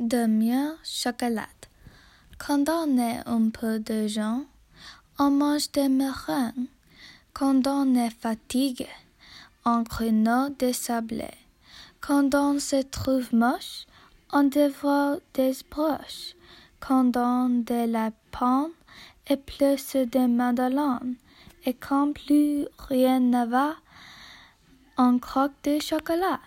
de mieux chocolat. Quand on est un peu de gens, on mange des meringues. Quand on est fatigué, on grignote des sablés. Quand on se trouve moche, on dévore des broches. Quand on de la pomme et plus des madeleines. Et quand plus rien ne va, on croque du chocolat.